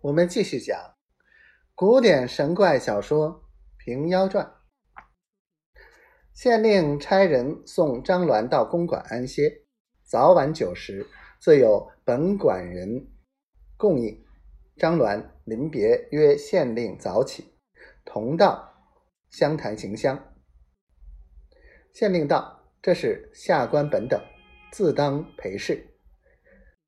我们继续讲古典神怪小说《平妖传》。县令差人送张鸾到公馆安歇，早晚九时，自有本馆人供应。张鸾临别约县令早起，同到湘潭行香。县令道：“这是下官本等，自当陪侍。”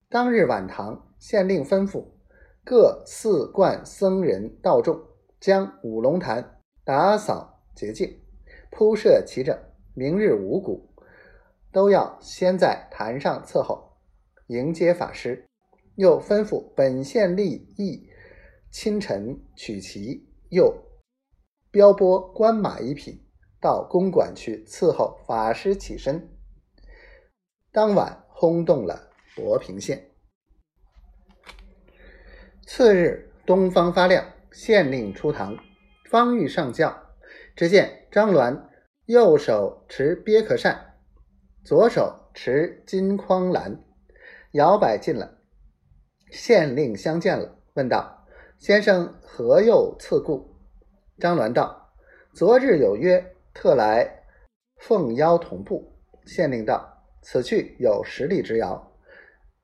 当日晚堂，县令吩咐各寺观僧人道众，将五龙潭打扫洁净，铺设齐整。明日五谷都要先在坛上伺候，迎接法师。又吩咐本县吏役清晨取旗，又标拨官马一匹到公馆去伺候法师起身。当晚轰动了博平县。次日，东方发亮，县令出堂，方欲上轿，只见张鸾右手持鳖壳扇，左手持金筐篮，摇摆进来。县令相见了，问道：“先生何又赐故？”张鸾道：“昨日有约，特来奉邀同步。”县令道：“此去有十里之遥，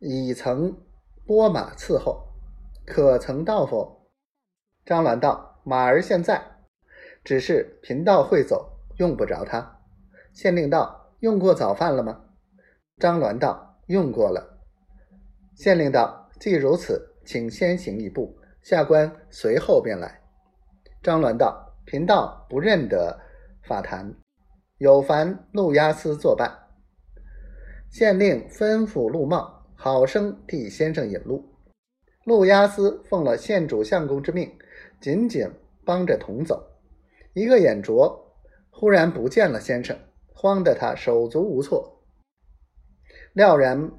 已曾拨马伺候。”可曾到否？张鸾道：“马儿现在，只是贫道会走，用不着他。”县令道：“用过早饭了吗？”张鸾道：“用过了。”县令道：“既如此，请先行一步，下官随后便来。”张鸾道：“贫道不认得法坛，有烦陆押司作伴。”县令吩咐陆茂好生替先生引路。陆押司奉了县主相公之命，紧紧帮着同走。一个眼拙，忽然不见了先生，慌得他手足无措。料然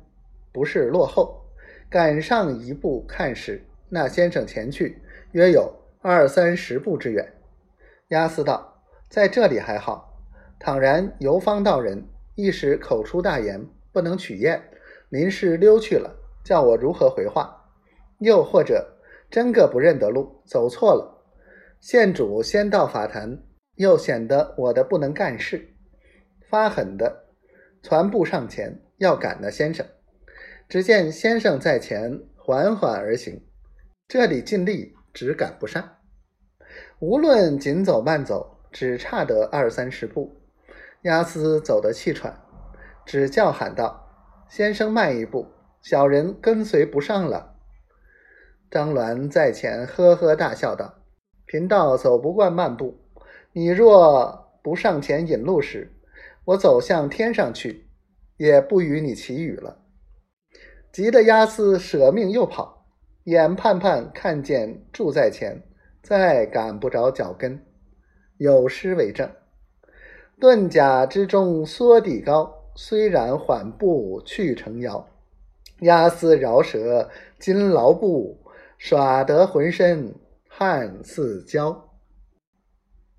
不是落后，赶上一步看时，那先生前去约有二三十步之远。押司道：“在这里还好，倘然游方道人一时口出大言，不能取验，临时溜去了，叫我如何回话？”又或者真个不认得路，走错了，县主先到法坛，又显得我的不能干事，发狠的传步上前要赶那先生。只见先生在前缓缓而行，这里尽力只赶不上。无论紧走慢走，只差得二三十步。押司走得气喘，只叫喊道：“先生慢一步，小人跟随不上了。”张鸾在前呵呵大笑道：“贫道走不惯慢步，你若不上前引路时，我走向天上去，也不与你祈雨了。”急得押司舍命又跑，眼盼盼看见住在前，再赶不着脚跟。有诗为证：“遁甲之中缩地高，虽然缓步去程遥。押司饶舌金牢步。”耍得浑身汗似焦。